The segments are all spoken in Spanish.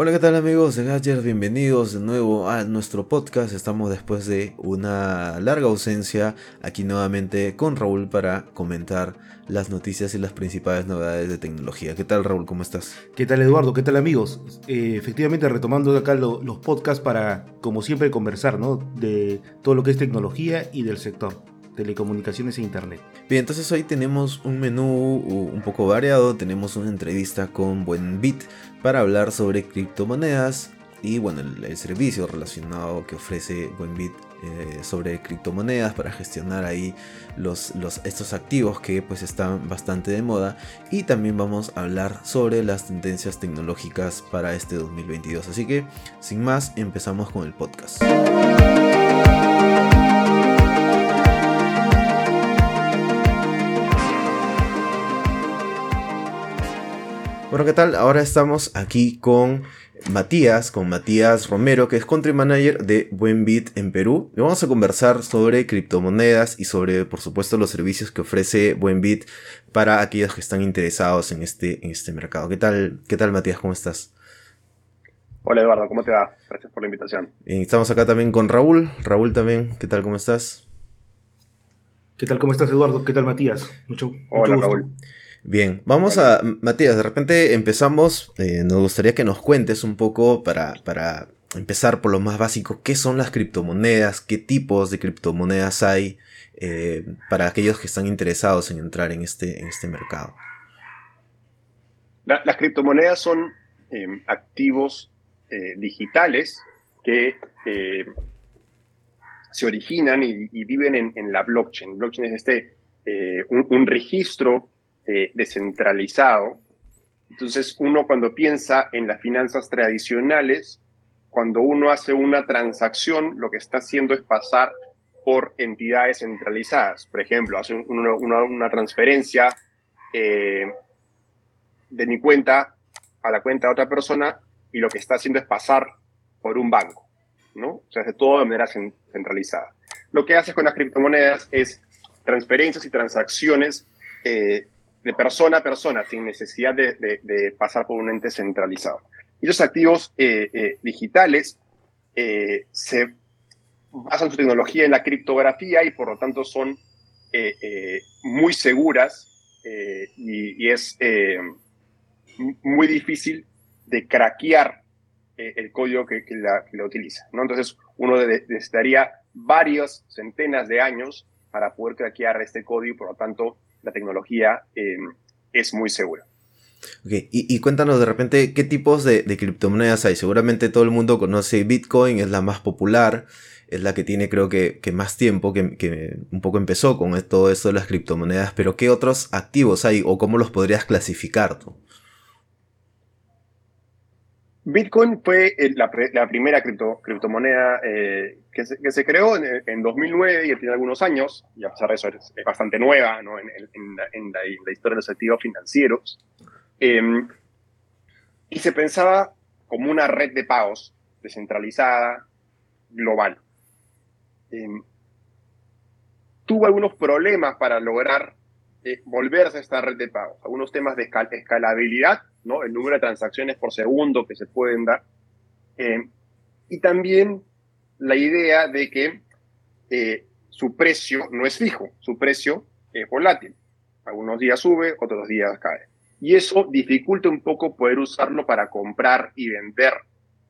Hola, ¿qué tal amigos de Gadget? Bienvenidos de nuevo a nuestro podcast. Estamos después de una larga ausencia aquí nuevamente con Raúl para comentar las noticias y las principales novedades de tecnología. ¿Qué tal Raúl? ¿Cómo estás? ¿Qué tal Eduardo? ¿Qué tal amigos? Eh, efectivamente retomando acá los podcasts para, como siempre, conversar ¿no? de todo lo que es tecnología y del sector telecomunicaciones e internet. Bien, entonces hoy tenemos un menú un poco variado, tenemos una entrevista con Buenbit para hablar sobre criptomonedas y bueno, el, servicio relacionado que ofrece Buenbit eh, sobre criptomonedas para gestionar ahí los, estos activos que pues están bastante de moda. Y también vamos a hablar sobre las tendencias tecnológicas para este 2022 así que sin más empezamos con el podcast Bueno, ¿qué tal? Ahora estamos aquí con Matías, con Matías Romero, que es Country Manager de Buenbit en Perú. Y vamos a conversar sobre criptomonedas y sobre, por supuesto, los servicios que ofrece Buenbit para aquellos que están interesados en este, en este mercado. ¿Qué tal, ¿Qué tal, Matías? ¿Cómo estás? Hola, Eduardo, ¿cómo te va? Gracias por la invitación. Y estamos acá también con Raúl. Raúl también, ¿qué tal? ¿Cómo estás? ¿Qué tal? ¿Cómo estás, Eduardo? ¿Qué tal, Matías? Mucho, Hola, Raúl. Bien, vamos a, Matías, de repente empezamos, eh, nos gustaría que nos cuentes un poco para, para empezar por lo más básico, qué son las criptomonedas, qué tipos de criptomonedas hay eh, para aquellos que están interesados en entrar en este, en este mercado. las criptomonedas son em, activos eh, digitales que se originan y, viven en, la blockchain. Blockchain es este, un, un registro eh, descentralizado. Entonces, uno cuando piensa en las finanzas tradicionales, cuando uno hace una transacción, lo que está haciendo es pasar por entidades centralizadas. Por ejemplo, hace una, transferencia eh, de mi cuenta a la cuenta de otra persona y lo que está haciendo es pasar por un banco, ¿no? O sea, hace todo de manera centralizada. Lo que haces con las criptomonedas es transferencias y transacciones eh, de persona a persona, sin necesidad de, pasar por un ente centralizado. Y los activos eh, eh, digitales eh, se basan su tecnología en la criptografía y por lo tanto son muy seguras y, es muy difícil de craquear el código que, la, utiliza. ¿no? Entonces uno necesitaría varias centenas de años para poder craquear este código y por lo tanto la tecnología em, es muy segura. Okay. Y, cuéntanos de repente qué tipos de, criptomonedas hay. Seguramente todo el mundo conoce Bitcoin, es la más popular, es la que tiene creo que, más tiempo, que, un poco empezó con todo esto de las criptomonedas, pero ¿qué otros activos hay o cómo los podrías clasificar tú? Bitcoin fue la, primera criptomoneda eh, que, se, creó en, 2009 y tiene algunos años, y a pesar de eso es, bastante nueva en, la, historia de los activos financieros. Em, y se pensaba como una red de pagos descentralizada, global. Em, tuvo algunos problemas para lograr eh, volverse a esta red de pagos, algunos temas de escalabilidad el número de transacciones por segundo que se pueden dar. Eh, y también la idea de que eh, su precio no es fijo, su precio es volátil. Algunos días sube, otros días cae. Y eso dificulta un poco poder usarlo para comprar y vender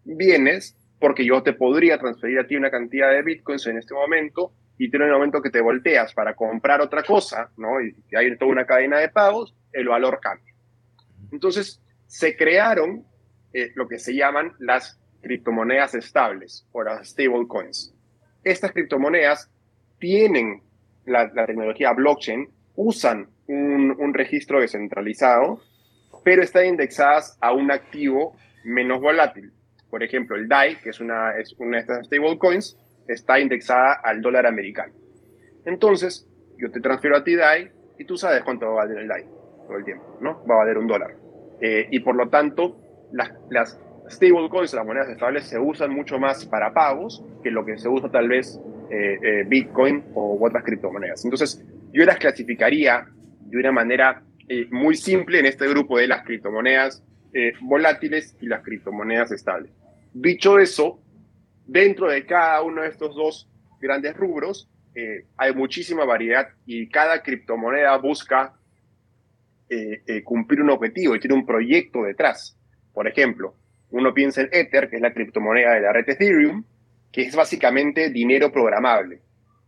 bienes, porque yo te podría transferir a ti una cantidad de bitcoins en este momento y tiene un momento que te volteas para comprar otra cosa, ¿no? Y hay toda una cadena de pagos, el valor cambia. Entonces, se crearon eh, lo que se llaman las criptomonedas estables o las stablecoins. Estas criptomonedas tienen la, tecnología blockchain, usan un, registro descentralizado, pero están indexadas a un activo menos volátil. Por ejemplo, el DAI, que es una, es una de estas stablecoins, está indexada al dólar americano. Entonces, yo te transfiero a ti DAI y tú sabes cuánto va a valer el DAI todo el tiempo, ¿no? Va a valer un dólar. Eh, y por lo tanto, las, las stablecoins, las monedas estables, se usan mucho más para pagos que lo que se usa tal vez eh, eh, Bitcoin o otras criptomonedas. Entonces, yo las clasificaría de una manera muy simple en este grupo de las criptomonedas volátiles y las criptomonedas estables. Dicho eso, dentro de cada uno de estos dos grandes rubros hay muchísima variedad y cada criptomoneda busca eh, cumplir un objetivo y tiene un proyecto detrás. Por ejemplo, uno piensa en Ether, que es la criptomoneda de la red Ethereum, que es básicamente dinero programable.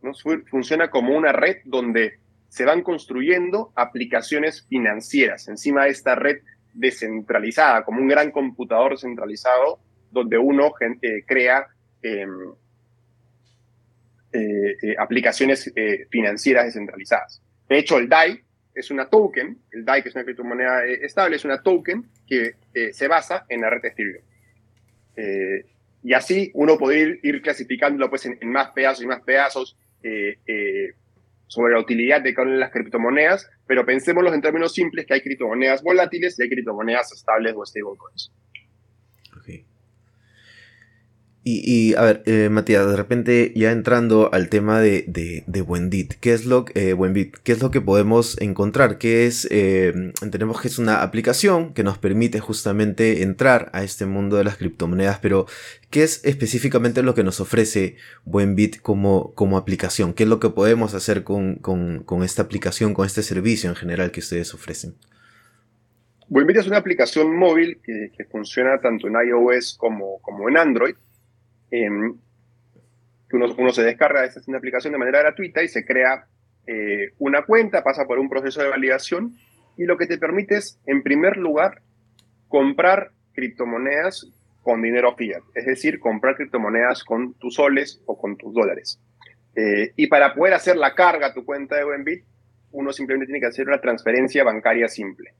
¿no? Funciona como una red donde se van construyendo aplicaciones financieras encima de esta red descentralizada, como un gran computador centralizado donde uno eh, crea em, eh, eh, aplicaciones financieras descentralizadas. De hecho, el DAI es una token, el DAI que es una criptomoneda estable, es una token que se basa en la red Ethereum. y así uno puede ir, ir clasificándolo pues, en, en, más pedazos y más pedazos sobre la utilidad de cada una de las criptomonedas, pero pensémoslo en términos simples que hay criptomonedas volátiles y hay criptomonedas estables o stablecoins. Y, a ver, eh, Matías, de repente ya entrando al tema de, de, de Buenbit, ¿qué es lo eh, ¿qué es lo que podemos encontrar? ¿Qué es? Eh, entendemos que es una aplicación que nos permite justamente entrar a este mundo de las criptomonedas, pero ¿qué es específicamente lo que nos ofrece Buenbit como, como aplicación? ¿Qué es lo que podemos hacer con, esta aplicación, con este servicio en general que ustedes ofrecen? Buenbit es una aplicación móvil que, funciona tanto en iOS como, como en Android Em, uno, se descarga esta aplicación de manera gratuita y se crea eh, una cuenta, pasa por un proceso de validación y lo que te permite es, en primer lugar, comprar criptomonedas con dinero fiat, es decir, comprar criptomonedas con tus soles o con tus dólares. Eh, y para poder hacer la carga a tu cuenta de Buenbit, uno simplemente tiene que hacer una transferencia bancaria simple.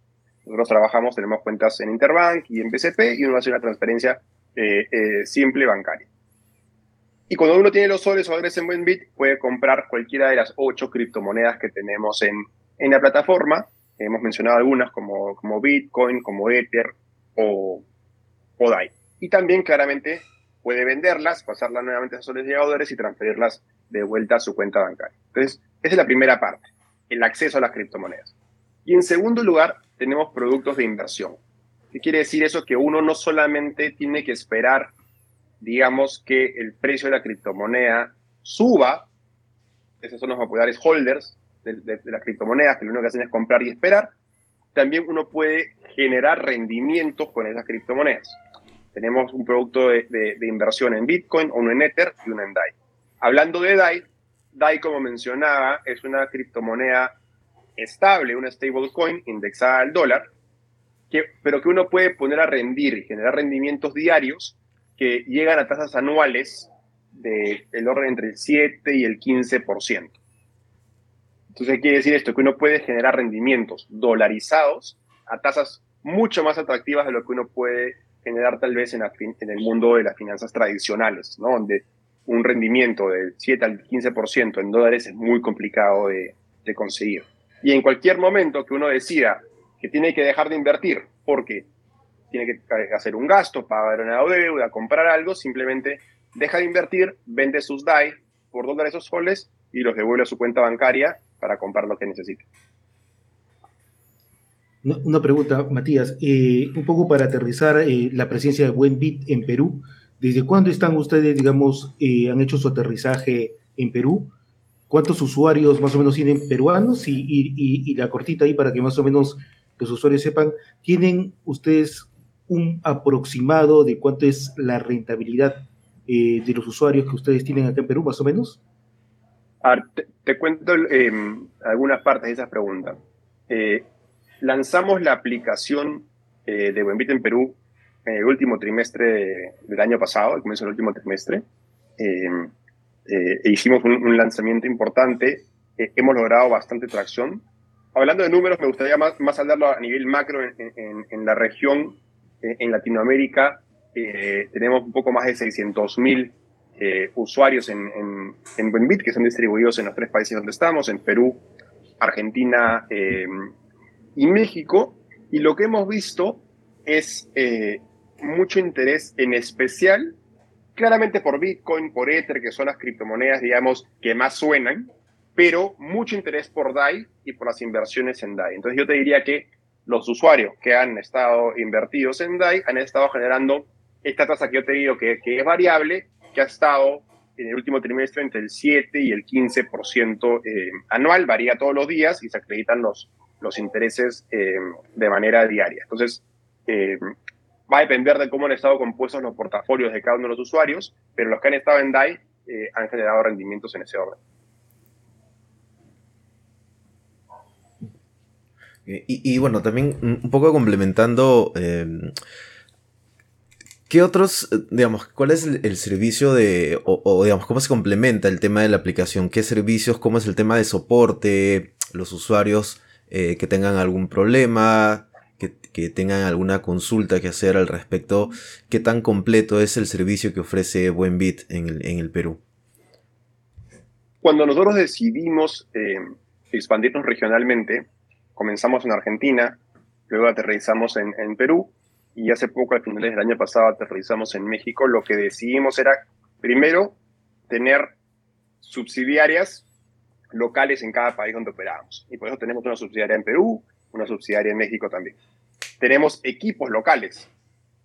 Nosotros trabajamos, tenemos cuentas en Interbank y en BCP y uno hace una transferencia eh, simple bancaria. Y cuando uno tiene los soles o dólares en Buenbit, puede comprar cualquiera de las ocho criptomonedas que tenemos en, en la plataforma. Hemos mencionado algunas como, como Bitcoin, como Ether o, o DAI. Y también claramente puede venderlas, pasarlas nuevamente a soles y a dólares y transferirlas de vuelta a su cuenta bancaria. Entonces, esa es la primera parte, el acceso a las criptomonedas. Y en segundo lugar, tenemos productos de inversión. ¿Qué quiere decir eso? Que uno no solamente tiene que esperar digamos que el precio de la criptomoneda suba, esos son los populares holders de, de, las criptomonedas, que lo único que hacen es comprar y esperar, también uno puede generar rendimientos con esas criptomonedas. Tenemos un producto de, inversión en Bitcoin, uno en Ether y uno en DAI. Hablando de DAI, DAI, como mencionaba, es una criptomoneda estable, una stablecoin indexada al dólar, que, pero que uno puede poner a rendir y generar rendimientos diarios que llegan a tasas anuales del orden entre el 7 y el 15%. Entonces, ¿qué quiere decir esto? Que uno puede generar rendimientos dolarizados a tasas mucho más atractivas de lo que uno puede generar tal vez en, el mundo de las finanzas tradicionales. Donde un rendimiento del 7 al 15% en dólares es muy complicado de, de conseguir. Y en cualquier momento que uno decida que tiene que dejar de invertir porque tiene que hacer un gasto, pagar una deuda, comprar algo, simplemente deja de invertir, vende sus DAI por dólares o soles y los devuelve a su cuenta bancaria para comprar lo que necesite. Una pregunta, Matías, un poco para aterrizar eh, la presencia de Buenbit en Perú. ¿Desde cuándo están ustedes, digamos, eh, han hecho su aterrizaje en Perú? ¿Cuántos usuarios más o menos tienen peruanos? Y, y la cortita ahí para que más o menos los usuarios sepan, ¿tienen ustedes un aproximado de cuánto es la rentabilidad eh, de los usuarios que ustedes tienen acá en Perú, más o menos? te, cuento em, algunas partes de esa pregunta. Eh, lanzamos la aplicación eh, de Buenbit en Perú en el último trimestre del año pasado, al comienzo del último trimestre. Em, e hicimos un, lanzamiento importante. hemos logrado bastante tracción. Hablando de números, me gustaría más, más hablarlo a nivel macro en, en, en la región eh, en Latinoamérica eh, tenemos un poco más de 600.000 eh, usuarios en, en, en Buenbit que son distribuidos en los tres países donde estamos, en Perú, Argentina y México. Y lo que hemos visto es mucho interés en especial, claramente por Bitcoin, por Ether, que son las criptomonedas, digamos, que más suenan, pero mucho interés por DAI y por las inversiones en DAI. Entonces yo te diría que los usuarios que han estado invertidos en DAI han estado generando esta tasa que yo te digo que, que es variable, que ha estado en el último trimestre entre el 7 y el 15% eh, anual, varía todos los días y se acreditan los, los intereses eh, de manera diaria. Entonces, eh, va a depender de cómo han estado compuestos los portafolios de cada uno de los usuarios, pero los que han estado en DAI han generado rendimientos en ese orden. Y, bueno, también un poco complementando ¿Qué otros, eh, digamos, cuál es el, servicio de, o, digamos, cómo se complementa el tema de la aplicación? ¿Qué servicios, cómo es el tema de soporte? Los usuarios eh, que tengan algún problema, que, tengan alguna consulta que hacer al respecto. ¿Qué tan completo es el servicio que ofrece Buenbit en el, en el Perú? Cuando nosotros decidimos eh, expandirnos regionalmente, comenzamos en Argentina, luego aterrizamos en, en Perú y hace poco, al finales del año pasado, aterrizamos en México, lo que decidimos era, primero, tener subsidiarias locales en cada país donde operamos. Y por eso tenemos una subsidiaria en Perú, una subsidiaria en México también. Tenemos equipos locales.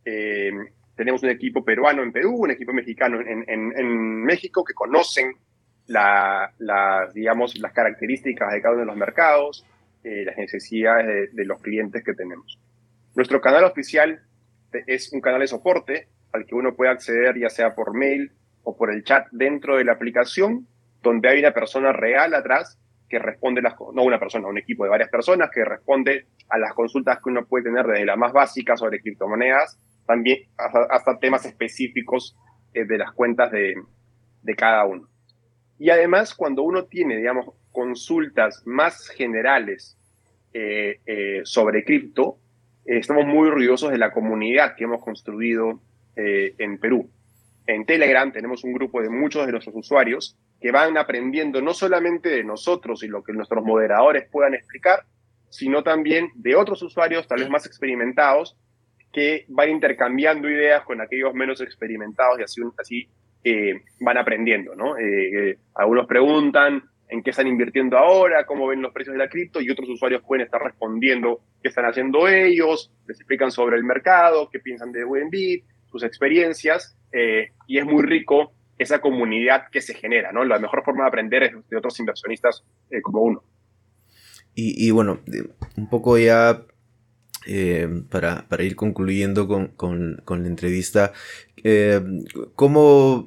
Eh, tenemos un equipo peruano en Perú, un equipo mexicano en, en, México que conocen la, digamos, las características de cada uno de los mercados, eh, las necesidades de los clientes que tenemos. Nuestro canal oficial es un canal de soporte al que uno puede acceder ya sea por mail o por el chat dentro de la aplicación, donde hay una persona real atrás que responde las, no una persona, un equipo de varias personas que responde a las consultas que uno puede tener desde la más básica sobre criptomonedas, también hasta, temas específicos eh, de las cuentas de, de cada uno. Y además, cuando uno tiene, digamos, consultas más generales eh, eh, sobre cripto, eh, estamos muy orgullosos de la comunidad que hemos construido eh, en Perú. En Telegram tenemos un grupo de muchos de nuestros usuarios que van aprendiendo no solamente de nosotros y lo que nuestros moderadores puedan explicar, sino también de otros usuarios tal vez más experimentados que van intercambiando ideas con aquellos menos experimentados y así, así eh, van aprendiendo, ¿no? algunos preguntan, en qué están invirtiendo ahora, cómo ven los precios de la cripto y otros usuarios pueden estar respondiendo qué están haciendo ellos, les explican sobre el mercado, qué piensan de Bit, sus experiencias eh, y es muy rico esa comunidad que se genera, ¿no? La mejor forma de aprender es de otros inversionistas eh, como uno. Y, bueno, un poco ya eh, para, ir concluyendo con, la entrevista, ¿cómo,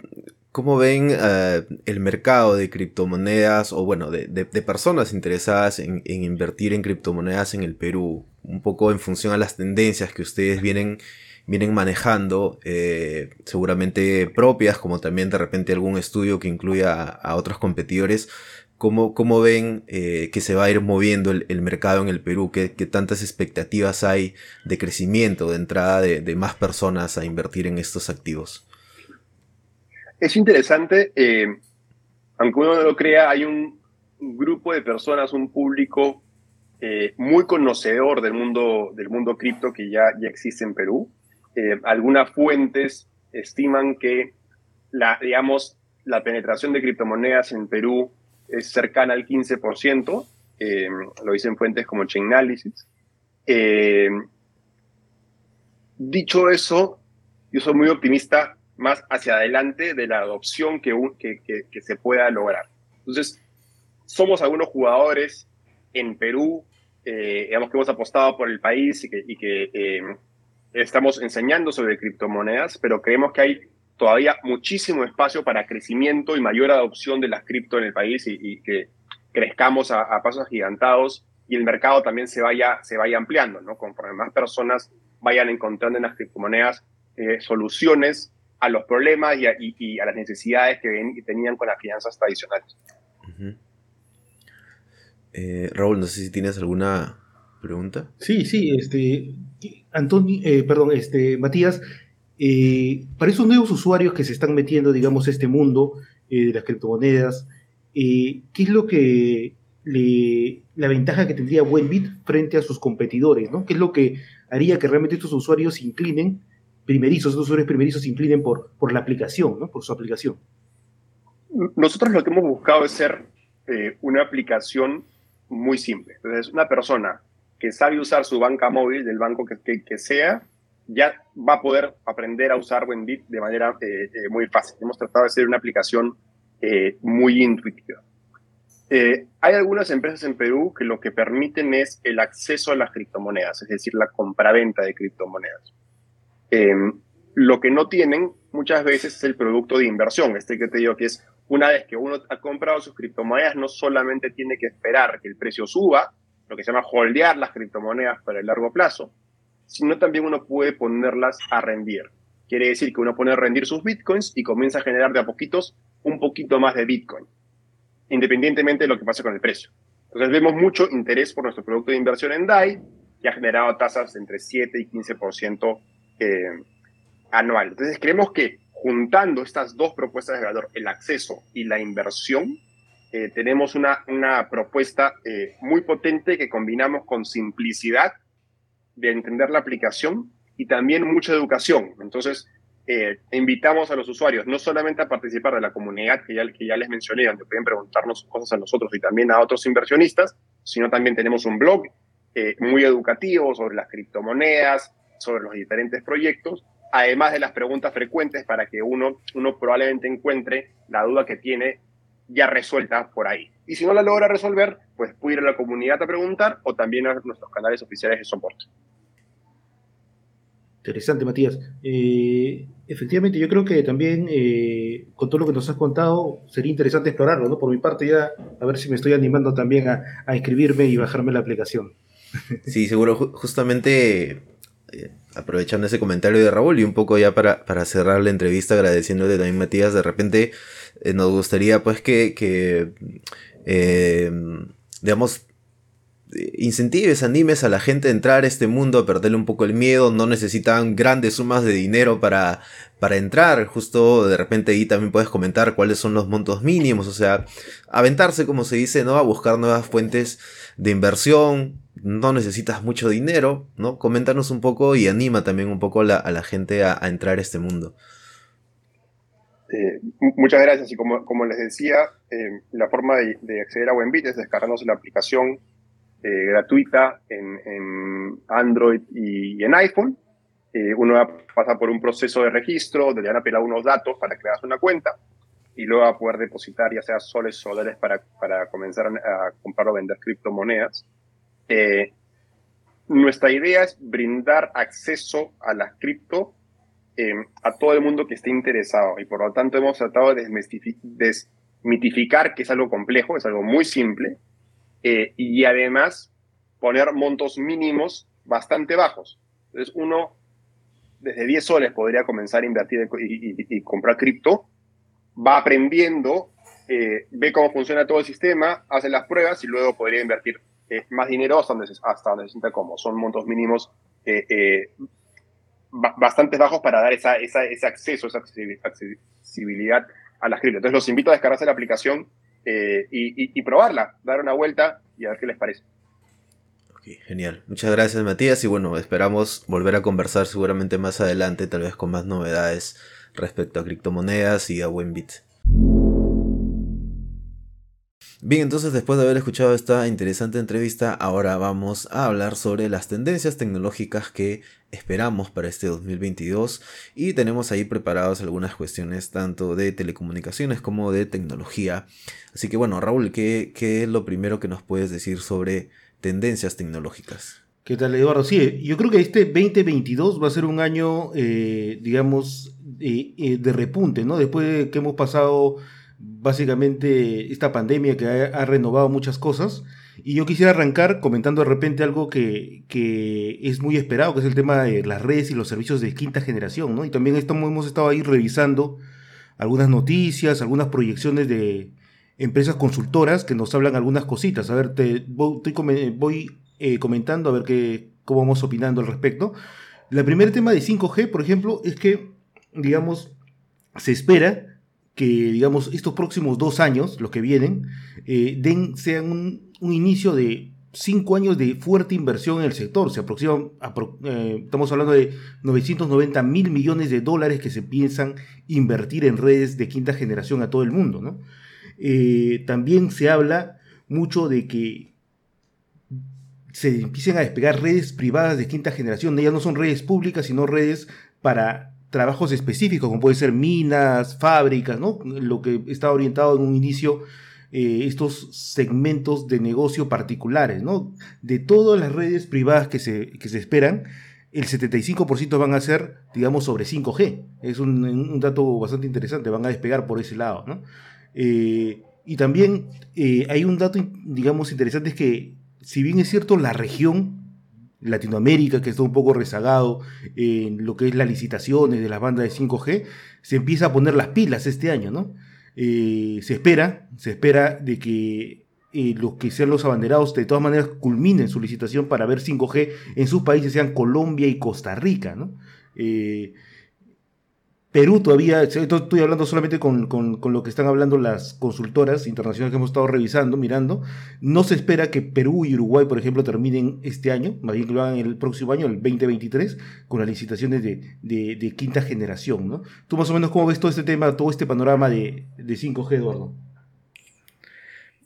¿Cómo ven eh, el mercado de criptomonedas o bueno, de, personas interesadas en, invertir en criptomonedas en el Perú? Un poco en función a las tendencias que ustedes vienen, vienen manejando, eh, seguramente propias, como también de repente algún estudio que incluya a, otros competidores. ¿Cómo, cómo ven eh, que se va a ir moviendo el, mercado en el Perú? ¿Qué, tantas expectativas hay de crecimiento, de entrada de más personas a invertir en estos activos? Es interesante, eh, aunque uno no lo crea, hay un, grupo de personas, un público eh, muy conocedor del mundo, del mundo cripto que ya, ya existe en Perú. Eh, algunas fuentes estiman que la, digamos, la penetración de criptomonedas en Perú es cercana al 15%, lo dicen fuentes como Chainalysis. dicho eso, yo soy muy optimista más hacia adelante de la adopción que, que, se pueda lograr. Entonces, somos algunos jugadores en Perú, eh, digamos que hemos apostado por el país y que, eh, estamos enseñando sobre criptomonedas, pero creemos que hay todavía muchísimo espacio para crecimiento y mayor adopción de las cripto en el país y, que crezcamos a, pasos agigantados y el mercado también se vaya, se vaya ampliando, ¿no? Conforme más personas vayan encontrando en las criptomonedas eh, soluciones a los problemas y a, las necesidades que, ven, tenían con las finanzas tradicionales. Eh, Raúl, no sé si tienes alguna pregunta. Sí, sí, este, Antonio, eh, perdón, este, Matías, eh, para esos nuevos usuarios que se están metiendo, digamos, a este mundo de las criptomonedas, ¿qué es lo que le, la ventaja que tendría Buenbit frente a sus competidores? ¿no? ¿Qué es lo que haría que realmente estos usuarios se inclinen primerizos, estos usuarios primerizos se por, por la aplicación, ¿no? por su aplicación. Nosotros lo que hemos buscado es ser eh, una aplicación muy simple. Entonces, una persona que sabe usar su banca móvil, del banco que, que, sea, ya va a poder aprender a usar Wenbit de manera eh, eh, muy fácil. Hemos tratado de hacer una aplicación muy intuitiva. hay algunas empresas en Perú que lo que permiten es el acceso a las criptomonedas, es decir, la compraventa de criptomonedas. Em, lo que no tienen muchas veces es el producto de inversión, este que te digo que es una vez que uno ha comprado sus criptomonedas, no solamente tiene que esperar que el precio suba, lo que se llama holdear las criptomonedas para el largo plazo, sino también uno puede ponerlas a rendir. Quiere decir que uno pone a rendir sus bitcoins y comienza a generar de a poquitos un poquito más de bitcoin, independientemente de lo que pase con el precio. Entonces vemos mucho interés por nuestro producto de inversión en DAI, que ha generado tasas entre 7 y 15% eh, anual. Entonces creemos que juntando estas dos propuestas de valor, el acceso y la inversión, eh, tenemos una, una propuesta eh, muy potente que combinamos con simplicidad de entender la aplicación y también mucha educación. Entonces, eh, invitamos a los usuarios no solamente a participar de la comunidad que ya, que ya les mencioné, donde pueden preguntarnos cosas a nosotros y también a otros inversionistas, sino también tenemos un blog muy educativo sobre las criptomonedas, sobre los diferentes proyectos, además de las preguntas frecuentes para que uno, uno probablemente encuentre la duda que tiene ya resuelta por ahí. Y si no la logra resolver, pues puede ir a la comunidad a preguntar o también a nuestros canales oficiales de soporte. Interesante, Matías. Eh, efectivamente, yo creo que también eh, con todo lo que nos has contado sería interesante explorarlo, ¿no? Por mi parte ya, a ver si me estoy animando también a, a inscribirme y bajarme la aplicación. Sí, seguro, justamente eh, aprovechando ese comentario de Raúl y un poco ya para, para cerrar la entrevista agradeciéndole también Matías, de repente eh, nos gustaría pues que, que eh, digamos, incentives, animes a la gente a entrar a este mundo, a perderle un poco el miedo, no necesitan grandes sumas de dinero para, para entrar, justo de repente ahí también puedes comentar cuáles son los montos mínimos, o sea, aventarse como se dice, ¿no? A buscar nuevas fuentes de inversión, no necesitas mucho dinero, ¿no? Coméntanos un poco y anima también un poco a la, gente a, entrar a este mundo. Eh, muchas gracias y como, como les decía, eh, la forma de, acceder a Buenbit es descargándose la aplicación eh, gratuita en, Android y, en iPhone. uno pasa por un proceso de registro donde le van a unos datos para crear una cuenta y luego va a poder depositar ya sea soles o dólares para, para comenzar a comprar o vender criptomonedas. Eh, nuestra idea es brindar acceso a las cripto eh, a todo el mundo que esté interesado y por lo tanto hemos tratado de desmitificar que es algo complejo, es algo muy simple eh, y además poner montos mínimos bastante bajos. Entonces uno desde 10 soles podría comenzar a invertir y, comprar cripto, va aprendiendo, ve cómo funciona todo el sistema, hace las pruebas y luego podría invertir eh, más dinero hasta donde, se, hasta sienta cómodo. Son montos mínimos eh, eh, bastante bajos para dar esa, ese acceso, esa accesibilidad a las cripto. Entonces los invito a descargarse la aplicación y, probarla, dar una vuelta y a ver qué les parece. genial. Muchas gracias Matías y bueno, esperamos volver a conversar seguramente más adelante, tal vez con más novedades respecto a criptomonedas y a Buenbit. Bien, entonces después de haber escuchado esta interesante entrevista, ahora vamos a hablar sobre las tendencias tecnológicas que esperamos para este 2022 y tenemos ahí preparadas algunas cuestiones tanto de telecomunicaciones como de tecnología. Así que bueno, Raúl, ¿qué, es lo primero que nos puedes decir sobre tendencias tecnológicas? ¿Qué tal, Eduardo? Sí, yo creo que este 2022 va a ser un año, eh, digamos, eh, de repunte, ¿no? Después de que hemos pasado básicamente esta pandemia que ha, renovado muchas cosas. Y yo quisiera arrancar comentando de repente algo que, es muy esperado, que es el tema de las redes y los servicios de quinta generación, ¿no? Y también estamos, hemos estado ahí revisando algunas noticias, algunas proyecciones de empresas consultoras que nos hablan algunas cositas. A ver, te voy, voy eh, comentando a ver qué, cómo vamos opinando al respecto. El primer tema de 5G, por ejemplo, es que, digamos, se espera que, digamos, estos próximos dos años, los que vienen, eh, den, sean un, inicio de cinco años de fuerte inversión en el sector. Se aproxima, eh, estamos hablando de 990 mil millones de dólares que se piensan invertir en redes de quinta generación a todo el mundo. ¿no? Eh, también se habla mucho de que se empiecen a despegar redes privadas de quinta generación. Ya no son redes públicas, sino redes para trabajos específicos, como puede ser minas, fábricas, ¿no? Lo que está orientado en un inicio eh, estos segmentos de negocio particulares, ¿no? De todas las redes privadas que se, que se esperan, el 75% van a ser, digamos, sobre 5G. Es un, dato bastante interesante, van a despegar por ese lado, ¿no? Eh, y también eh, hay un dato, digamos, interesante, es que si bien es cierto, la región Latinoamérica, que está un poco rezagado en lo que es las licitaciones de las bandas de 5G, se empieza a poner las pilas este año, ¿no? Eh, se espera, se espera de que eh, los que sean los abanderados de todas maneras culminen su licitación para ver 5G en sus países, sean Colombia y Costa Rica, ¿no? Eh, Perú todavía, estoy hablando solamente con, lo que están hablando las consultoras internacionales que hemos estado revisando, mirando. No se espera que Perú y Uruguay, por ejemplo, terminen este año, más bien que lo hagan el próximo año, el 2023, con las licitaciones de, quinta generación. ¿no? ¿Tú más o menos cómo ves todo este tema, todo este panorama de, 5G, Eduardo?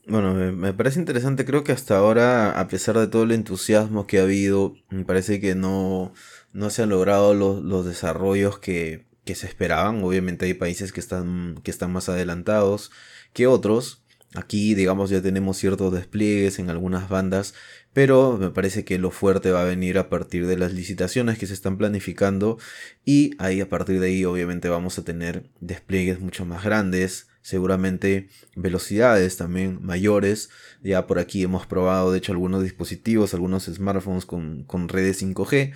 Bueno, me, parece interesante. Creo que hasta ahora, a pesar de todo el entusiasmo que ha habido, me parece que no, no se han logrado los, los desarrollos que que se esperaban. Obviamente hay países que están, que están más adelantados que otros. Aquí, digamos, ya tenemos ciertos despliegues en algunas bandas, pero me parece que lo fuerte va a venir a partir de las licitaciones que se están planificando y ahí a partir de ahí obviamente vamos a tener despliegues mucho más grandes, seguramente velocidades también mayores. Ya por aquí hemos probado de hecho algunos dispositivos, algunos smartphones con, con redes 5G.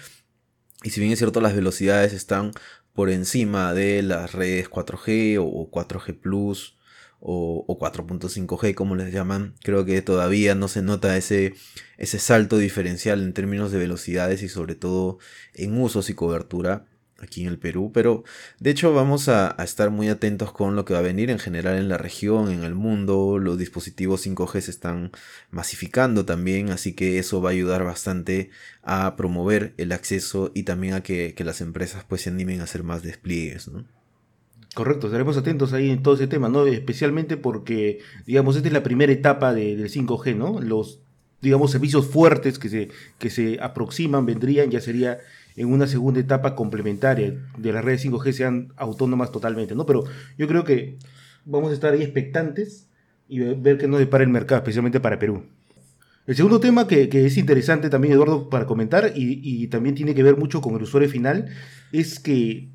Y si bien es cierto las velocidades están por encima de las redes 4G o 4G Plus o, 4.5G como les llaman. Creo que todavía no se nota ese, ese salto diferencial en términos de velocidades y sobre todo en usos y cobertura aquí en el Perú, pero de hecho vamos a, estar muy atentos con lo que va a venir en general en la región, en el mundo, los dispositivos 5G se están masificando también, así que eso va a ayudar bastante a promover el acceso y también a que, las empresas pues se animen a hacer más despliegues, ¿no? Correcto, estaremos atentos ahí en todo ese tema, ¿no? Especialmente porque, digamos, esta es la primera etapa del 5G, ¿no? Los, digamos, servicios fuertes que se, que se aproximan, vendrían, ya sería en una segunda etapa complementaria de las redes 5G sean autónomas totalmente, ¿no? Pero yo creo que vamos a estar ahí expectantes y ver qué nos depara el mercado, especialmente para Perú. El segundo tema que, es interesante también, Eduardo, para comentar y, también tiene que ver mucho con el usuario final, es que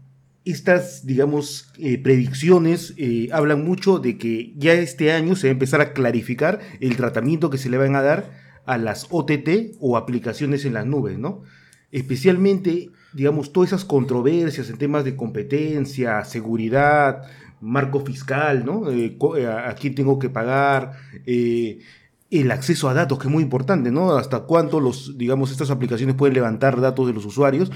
estas, digamos, eh, predicciones eh, hablan mucho de que ya este año se va a empezar a clarificar el tratamiento que se le van a dar a las OTT o aplicaciones en las nubes, ¿no? Especialmente, digamos, todas esas controversias en temas de competencia, seguridad, marco fiscal, ¿no? Eh, eh, a quién tengo que pagar, eh, el acceso a datos, que es muy importante, ¿no? Hasta cuánto los, digamos, estas aplicaciones pueden levantar datos de los usuarios.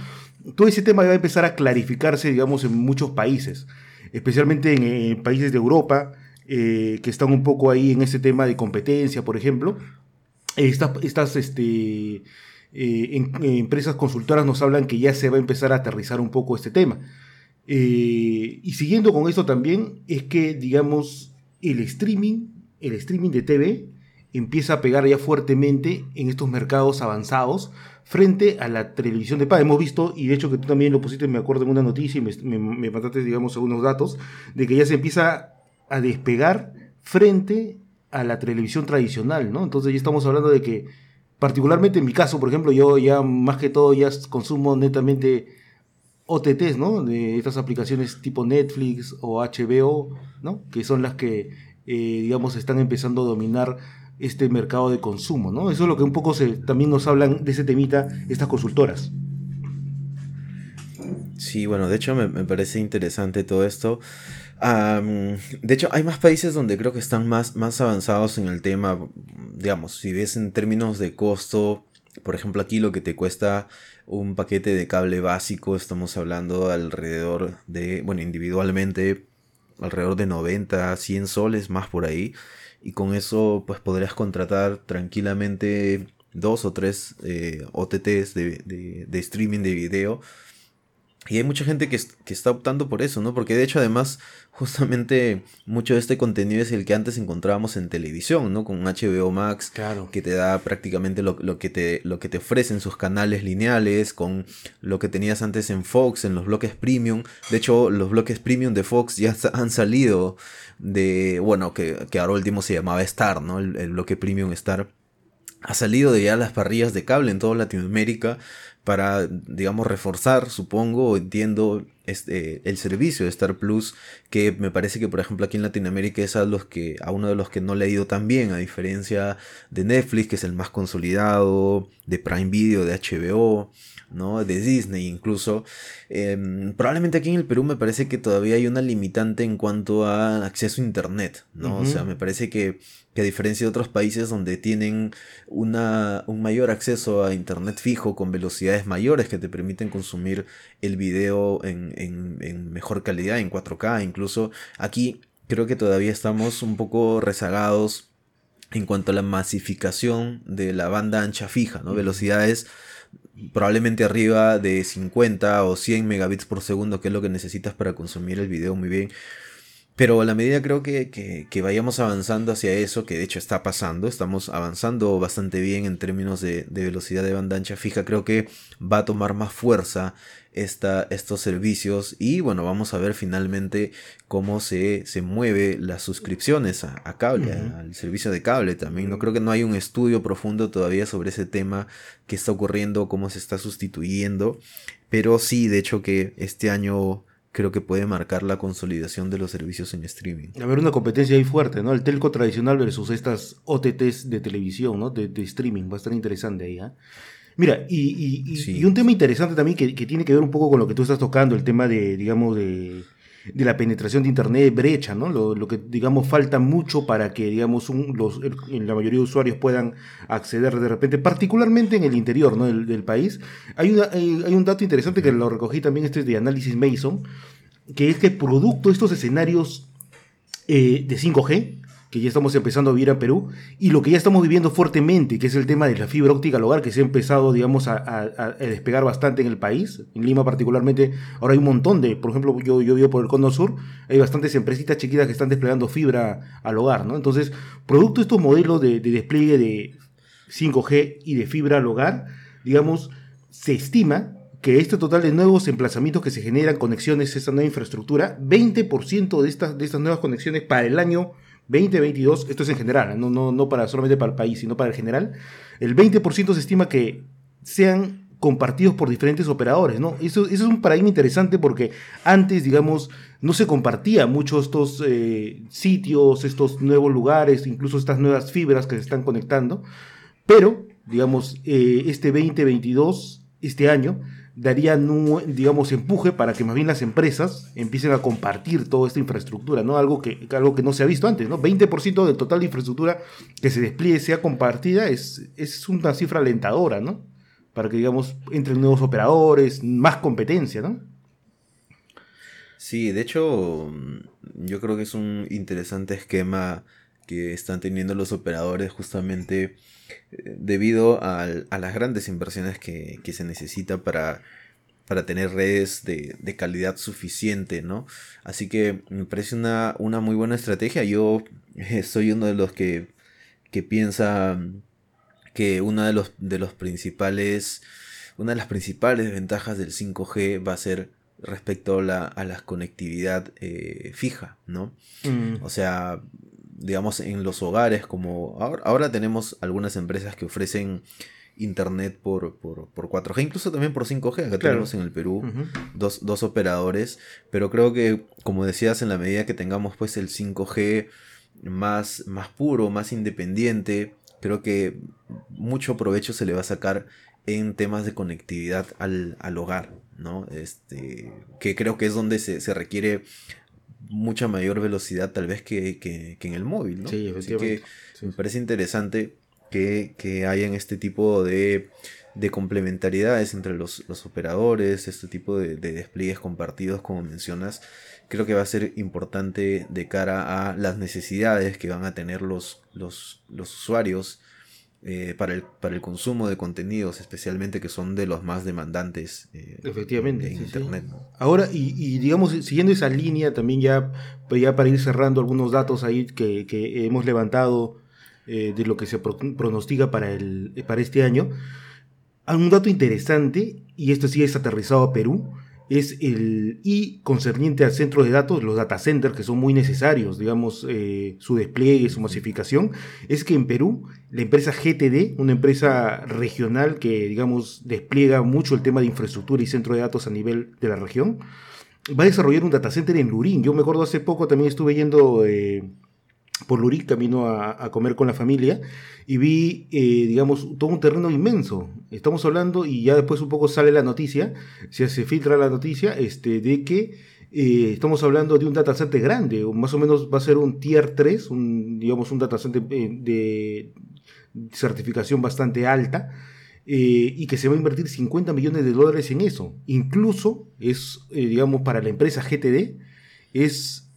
Todo ese tema va a empezar a clarificarse, digamos, en muchos países, especialmente en, países de Europa, que están un poco ahí en ese tema de competencia, por ejemplo. Estas, estas este, eh, en, empresas consultoras nos hablan que ya se va a empezar a aterrizar un poco este tema. Eh, y siguiendo con esto también es que, digamos, el streaming, el streaming de TV empieza a pegar ya fuertemente en estos mercados avanzados frente a la televisión de paga. Hemos visto, y de hecho que tú también lo pusiste, me acuerdo en una noticia y me, me, digamos, algunos datos, de que ya se empieza a despegar frente a la televisión tradicional, ¿no? Entonces ya estamos hablando de que particularmente en mi caso, por ejemplo, yo ya más que todo ya consumo netamente OTTs, ¿no? De estas aplicaciones tipo Netflix o HBO, ¿no? Que son las que, eh, digamos, están empezando a dominar este mercado de consumo, ¿no? Eso es lo que un poco se, también nos hablan de ese temita estas consultoras. Sí, bueno, de hecho me, me parece interesante todo esto de hecho, hay más países donde creo que están más, más avanzados en el tema. Digamos, si ves en términos de costo, por ejemplo, aquí lo que te cuesta un paquete de cable básico, estamos hablando alrededor de, bueno, individualmente, alrededor de 90, 100 soles más por ahí. Y con eso, pues podrías contratar tranquilamente dos o tres eh, OTTs de, de, de streaming de video Y hay mucha gente que, que, está optando por eso, ¿no? Porque de hecho además justamente mucho de este contenido es el que antes encontrábamos en televisión, ¿no? Con HBO Max, claro. que te da prácticamente lo, lo, que te, lo que te ofrecen sus canales lineales, con lo que tenías antes en Fox, en los bloques premium. De hecho, los bloques premium de Fox ya han salido de, bueno, que, que ahora último se llamaba Star, ¿no? El, el bloque premium Star ha salido de ya las parrillas de cable en toda Latinoamérica para, digamos, reforzar, supongo, entiendo, este, el servicio de Star Plus, que me parece que, por ejemplo, aquí en Latinoamérica es a, los que, a uno de los que no le ha ido tan bien, a diferencia de Netflix, que es el más consolidado, de Prime Video, de HBO, ¿no? de Disney incluso. Em, probablemente aquí en el Perú me parece que todavía hay una limitante en cuanto a acceso a Internet, ¿no? O sea, me parece que que a diferencia de otros países donde tienen una, un mayor acceso a internet fijo con velocidades mayores que te permiten consumir el video en, en, mejor calidad, en 4K incluso, aquí creo que todavía estamos un poco rezagados en cuanto a la masificación de la banda ancha fija, ¿no? Velocidades probablemente arriba de 50 o 100 megabits por segundo, que es lo que necesitas para consumir el video muy bien. Pero a la medida creo que, que, vayamos avanzando hacia eso, que de hecho está pasando, estamos avanzando bastante bien en términos de, de velocidad de banda ancha fija, creo que va a tomar más fuerza esta, estos servicios y bueno, vamos a ver finalmente cómo se, se mueve las suscripciones a, cable, al servicio de cable también. No creo que no hay un estudio profundo todavía sobre ese tema, que está ocurriendo, cómo se está sustituyendo, pero sí, de hecho que este año creo que puede marcar la consolidación de los servicios en streaming. A ver, una competencia ahí fuerte, ¿no? El telco tradicional versus estas OTTs de televisión, ¿no? De, streaming, va a estar interesante ahí, ¿ah? Mira, y, un tema interesante también que, que, tiene que ver un poco con lo que tú estás tocando, el tema de, digamos, de, de la penetración de Internet brecha, ¿no? Lo, que, digamos, falta mucho para que, digamos, los, la mayoría de usuarios puedan acceder de repente, particularmente en el interior ¿no? del, país. Hay, hay, un dato interesante que lo recogí también, este es de Análisis Mason, que es que producto de estos escenarios eh, de 5G, que ya estamos empezando a vivir a Perú, y lo que ya estamos viviendo fuertemente, que es el tema de la fibra óptica al hogar, que se ha empezado, digamos, a, despegar bastante en el país, en Lima particularmente, ahora hay un montón de, por ejemplo, yo, yo vivo por el Cono Sur, hay bastantes empresitas chiquitas que están desplegando fibra al hogar, ¿no? Entonces, producto de estos modelos de, de despliegue de 5G y de fibra al hogar, digamos, se estima que este total de nuevos emplazamientos que se generan, conexiones, esta nueva infraestructura, 20% de estas, de estas nuevas conexiones para el año 2022, esto es en general, no, no, no para, solamente para el país, sino para el general, el 20% se estima que sean compartidos por diferentes operadores, ¿no? Eso, eso, es un paradigma interesante porque antes, digamos, no se compartía mucho estos eh, sitios, estos nuevos lugares, incluso estas nuevas fibras que se están conectando, pero, digamos, eh, este 2022, este año, darían digamos, empuje para que más bien las empresas empiecen a compartir toda esta infraestructura, ¿no? Algo que, algo que no se ha visto antes, ¿no? 20% del total de infraestructura que se despliegue sea compartida es, es una cifra alentadora, ¿no? Para que, digamos, entren nuevos operadores, más competencia, ¿no? Sí, de hecho, yo creo que es un interesante esquema que están teniendo los operadores justamente eh, debido a, las grandes inversiones que, se necesita para, para tener redes de, calidad suficiente, ¿no? Así que me parece una, una muy buena estrategia. Yo soy uno de los que, que piensa que una de los, de los principales, una de las principales ventajas del 5G va a ser respecto a la, a la conectividad eh, fija, ¿no? Mm. O sea, digamos, en los hogares, como ahora, tenemos algunas empresas que ofrecen internet por, por, 4G, incluso también por 5G, acá tenemos en el Perú dos, operadores, pero creo que, como decías, en la medida que tengamos pues el 5G más, más puro, más independiente, creo que mucho provecho se le va a sacar en temas de conectividad al, hogar, ¿no? Este, que creo que es donde se, se requiere mucha mayor velocidad tal vez que, en el móvil, ¿no? Sí, Así que me parece interesante que, que hayan este tipo de, de complementariedades entre los, operadores, este tipo de, despliegues compartidos como mencionas, creo que va a ser importante de cara a las necesidades que van a tener los, los, los usuarios eh, para, el, para el consumo de contenidos, especialmente que son de los más demandantes eh, Efectivamente, en Internet. Ahora, y, digamos, siguiendo esa línea, también ya, ya para ir cerrando algunos datos ahí que, hemos levantado eh, de lo que se pronostica para, el, para este año, un dato interesante, y esto sí es aterrizado a Perú, es el y concerniente al centro de datos, los data centers que son muy necesarios, digamos, eh, su despliegue, su masificación, es que en Perú la empresa GTD, una empresa regional que, digamos, despliega mucho el tema de infraestructura y centro de datos a nivel de la región, va a desarrollar un data center en Lurín. Yo me acuerdo hace poco también estuve yendo eh, por Lurín, camino a, comer con la familia, y vi, eh, digamos, todo un terreno inmenso. Estamos hablando, y ya después un poco sale la noticia, se, se filtra la noticia, este, de que eh, estamos hablando de un data center grande, más o menos va a ser un tier 3, un, digamos, un data center eh, de certificación bastante alta, y que se va a invertir 50 millones de dólares en eso. Incluso es, digamos, para la empresa GTD, es,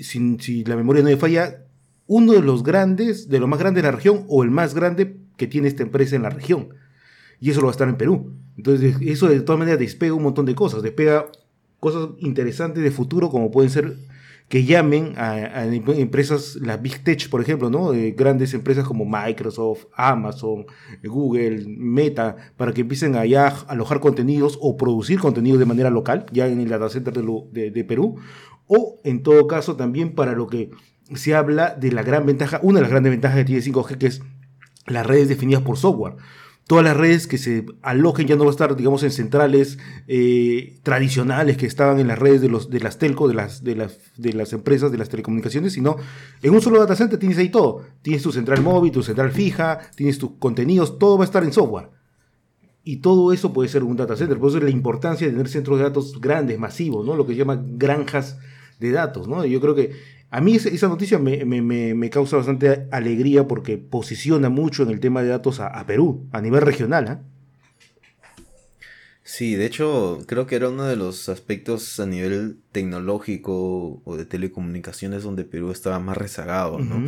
si, si la memoria no me falla, uno de los grandes, de lo más grande de la región, o el más grande que tiene esta empresa en la región. Y eso lo va a estar en Perú. Entonces, eso de todas maneras despega un montón de cosas, despega cosas interesantes de futuro, como pueden ser que llamen a, empresas, las Big Tech, por ejemplo, ¿no? grandes empresas como Microsoft, Amazon, Google, Meta, para que empiecen a ya alojar contenidos o producir contenido de manera local, ya en el data center de, de Perú, o en todo caso también para lo que se habla de la gran ventaja, una de las grandes ventajas que tiene 5G, que es las redes definidas por software. Todas las redes que se alojen ya no van a estar, digamos, en centrales eh, tradicionales que estaban en las redes de, los, de las telco, de las, de, las, de las empresas, de las telecomunicaciones, sino en un solo data center tienes ahí todo. Tienes tu central móvil, tu central fija, tienes tus contenidos, todo va a estar en software. Y todo eso puede ser un data center. Por eso es la importancia de tener centros de datos grandes, masivos, ¿no? Lo que se llama granjas de datos, ¿no? Yo creo que a mí esa noticia me, causa bastante alegría porque posiciona mucho en el tema de datos a, Perú, a nivel regional. ¿ah? Sí, de hecho creo que era uno de los aspectos a nivel tecnológico o de telecomunicaciones donde Perú estaba más rezagado, ¿no?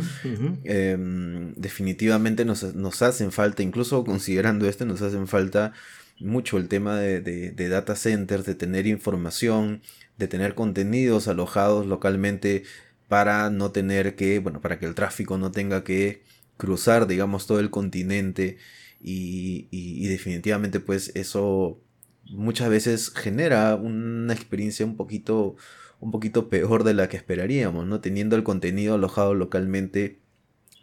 Em, definitivamente nos, hacen falta, incluso considerando esto, nos hacen falta mucho el tema de, de data centers, de tener información, de tener contenidos alojados localmente para no tener que, bueno, para que el tráfico no tenga que cruzar, digamos, todo el continente y, definitivamente pues eso muchas veces genera una experiencia un poquito, un poquito peor de la que esperaríamos, ¿no? Teniendo el contenido alojado localmente.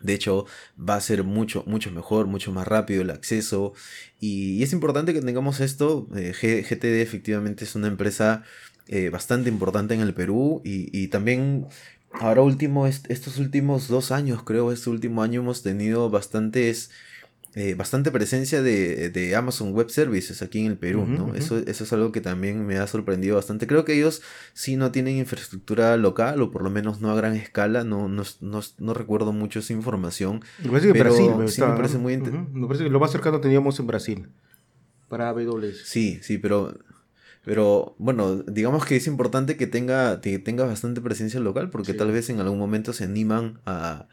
De hecho, va a ser mucho, mucho mejor, mucho más rápido el acceso. Y, es importante que tengamos esto. Eh, GTD efectivamente es una empresa eh, bastante importante en el Perú. Y, y también ahora último, estos últimos dos años, creo, este último año hemos tenido bastantes, eh, bastante presencia de, Amazon Web Services aquí en el Perú, ¿no? eso, eso es algo que también me ha sorprendido bastante. Creo que ellos sí no tienen infraestructura local, o por lo menos no a gran escala, no, no, no, recuerdo mucho esa información. Me parece que Brasil, sí, me parece muy Me parece que lo más cercano teníamos en Brasil, para AWS. Sí, sí, pero pero bueno, digamos que es importante que tenga, que tenga bastante presencia local porque tal vez en algún momento se animan a,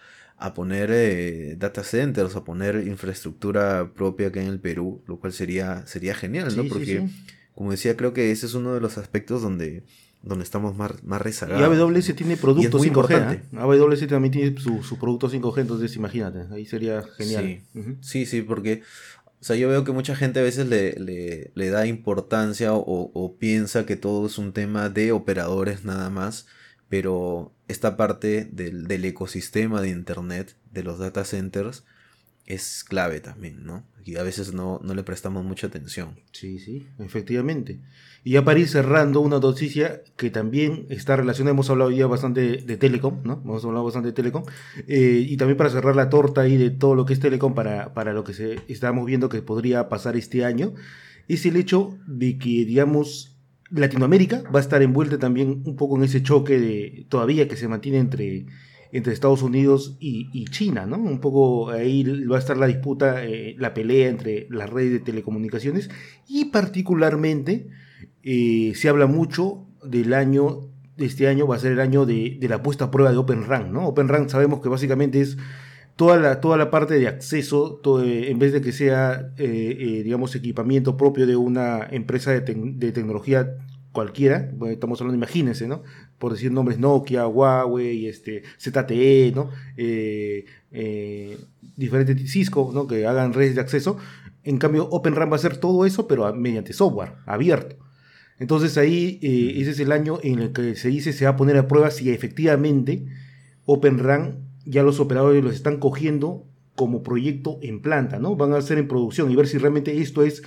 poner eh, data centers, a poner infraestructura propia acá en el Perú, lo cual sería, sería genial, ¿no? porque, como decía, creo que ese es uno de los aspectos donde, donde estamos más, más rezagados. Y AWS tiene productos 5G. ¿eh? AWS también tiene sus su productos 5G, entonces imagínate, ahí sería genial. sí, sí, porque o sea, yo veo que mucha gente a veces le, le, da importancia o, o, piensa que todo es un tema de operadores nada más, pero esta parte del, del ecosistema de Internet, de los data centers, es clave también, ¿no? Y a veces no, no, le prestamos mucha atención. Sí, sí, efectivamente. Y ya para ir cerrando, una noticia que también está relacionada, hemos hablado ya bastante de, Telecom, ¿no? Hemos hablado bastante de Telecom. Eh, y también para cerrar la torta ahí de todo lo que es Telecom para, para lo que se, estamos viendo que podría pasar este año, es el hecho de que, digamos, Latinoamérica va a estar envuelta también un poco en ese choque de todavía que se mantiene entre entre Estados Unidos y, China, ¿no? Un poco ahí va a estar la disputa, eh, la pelea entre las redes de telecomunicaciones y particularmente eh, se habla mucho del año, de este año va a ser el año de, la puesta a prueba de Open RAN, ¿no? Open RAN sabemos que básicamente es toda la, toda la parte de acceso, en vez de que sea, digamos, equipamiento propio de una empresa de, de tecnología cualquiera, estamos hablando, imagínense, ¿no? Por decir nombres Nokia, Huawei, este, ZTE, ¿no? Eh, eh, diferentes Cisco, ¿no? Que hagan redes de acceso. En cambio, OpenRAN va a hacer todo eso, pero mediante software abierto. Entonces ahí eh, ese es el año en el que se dice se va a poner a prueba si efectivamente OpenRAN ya los operadores los están cogiendo como proyecto en planta, ¿no? Van a hacer en producción y ver si realmente esto es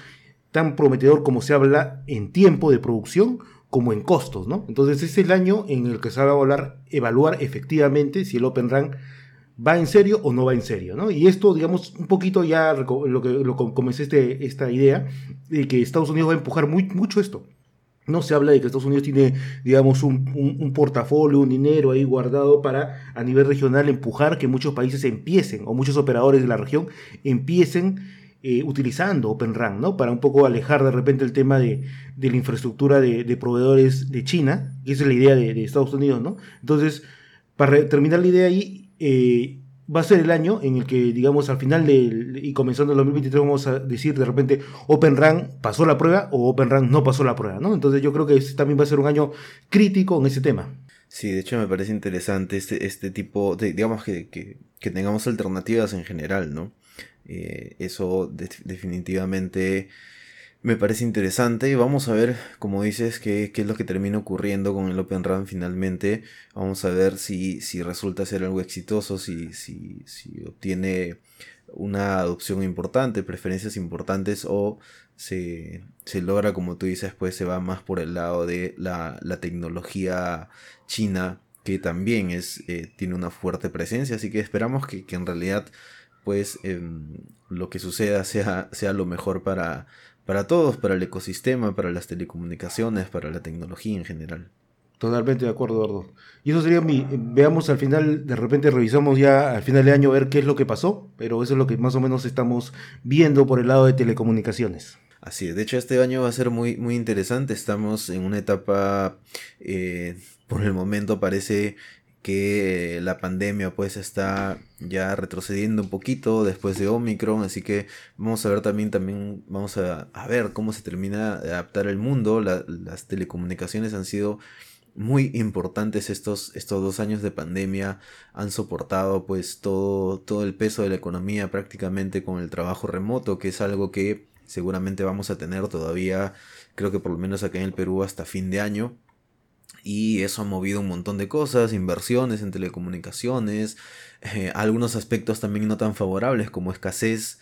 tan prometedor como se habla en tiempo de producción como en costos, ¿no? Entonces es el año en el que se va a evaluar, evaluar efectivamente si el Open RAN va en serio o no va en serio, ¿no? Y esto, digamos, un poquito ya lo que lo comencé este, esta idea de que Estados Unidos va a empujar muy, mucho esto. No se habla de que Estados Unidos tiene, digamos, un, portafolio, un dinero ahí guardado para a nivel regional empujar que muchos países empiecen, o muchos operadores de la región empiecen eh, utilizando Open RAN, ¿no? Para un poco alejar de repente el tema de, la infraestructura de, proveedores de China, que esa es la idea de, Estados Unidos, ¿no? Entonces, para terminar la idea ahí, eh, va a ser el año en el que, digamos, al final de, y comenzando el 2023 vamos a decir de repente Open RAN pasó la prueba o Open RAN no pasó la prueba, ¿no? Entonces yo creo que este también va a ser un año crítico en ese tema. Sí, de hecho me parece interesante este, este tipo de, digamos que, que, que tengamos alternativas en general, ¿no? Eh, eso definitivamente me parece interesante. Vamos a ver, como dices, qué, es lo que termina ocurriendo con el Open Run finalmente. Vamos a ver si, si resulta ser algo exitoso, si, si, si obtiene una adopción importante, preferencias importantes o se, se, logra, como tú dices, pues se va más por el lado de la, la tecnología china que también es, eh, tiene una fuerte presencia, así que esperamos que, que en realidad pues lo que suceda sea, sea lo mejor para, para todos, para el ecosistema, para las telecomunicaciones, para la tecnología en general. Totalmente de acuerdo, Eduardo. Y eso sería mi. Veamos al final, de repente revisamos ya al final de año ver qué es lo que pasó, pero eso es lo que más o menos estamos viendo por el lado de telecomunicaciones. Así es, de hecho este año va a ser muy, muy interesante. Estamos en una etapa, eh, por el momento parece que la pandemia pues está ya retrocediendo un poquito después de Omicron, así que vamos a ver también, también vamos a, ver cómo se termina de adaptar el mundo, las telecomunicaciones han sido muy importantes estos, estos dos años de pandemia, han soportado pues todo, todo el peso de la economía prácticamente con el trabajo remoto, que es algo que seguramente vamos a tener todavía, creo que por lo menos acá en el Perú hasta fin de año y eso ha movido un montón de cosas, inversiones en telecomunicaciones, eh, algunos aspectos también no tan favorables como escasez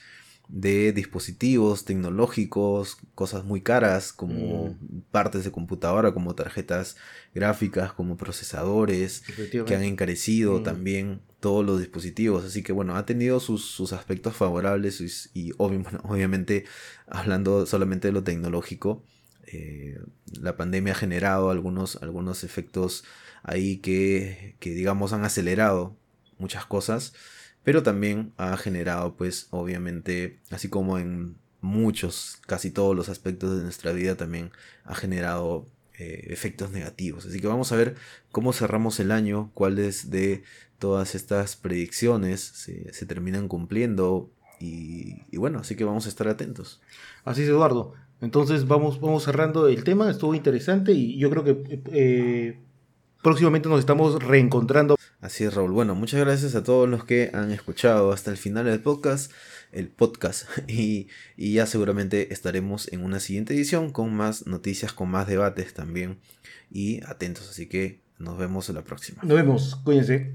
de dispositivos tecnológicos, cosas muy caras como mm. partes de computadora, como tarjetas gráficas, como procesadores, que han encarecido mm. también todos los dispositivos. Así que bueno, ha tenido sus, aspectos favorables y, obviamente hablando solamente de lo tecnológico, eh, la pandemia ha generado algunos, algunos efectos ahí que, que, digamos, han acelerado muchas cosas, pero también ha generado, pues, obviamente, así como en muchos, casi todos los aspectos de nuestra vida, también ha generado eh, efectos negativos. Así que vamos a ver cómo cerramos el año, cuáles de todas estas predicciones se, terminan cumpliendo. Y, y bueno, así que vamos a estar atentos. Así es, Eduardo. Entonces vamos, vamos cerrando el tema, estuvo interesante y yo creo que eh, próximamente nos estamos reencontrando. Así es, Raúl. Bueno, muchas gracias a todos los que han escuchado hasta el final del podcast, el podcast, y, y ya seguramente estaremos en una siguiente edición con más noticias, con más debates también, y atentos, así que nos vemos en la próxima. Nos vemos, cuídense.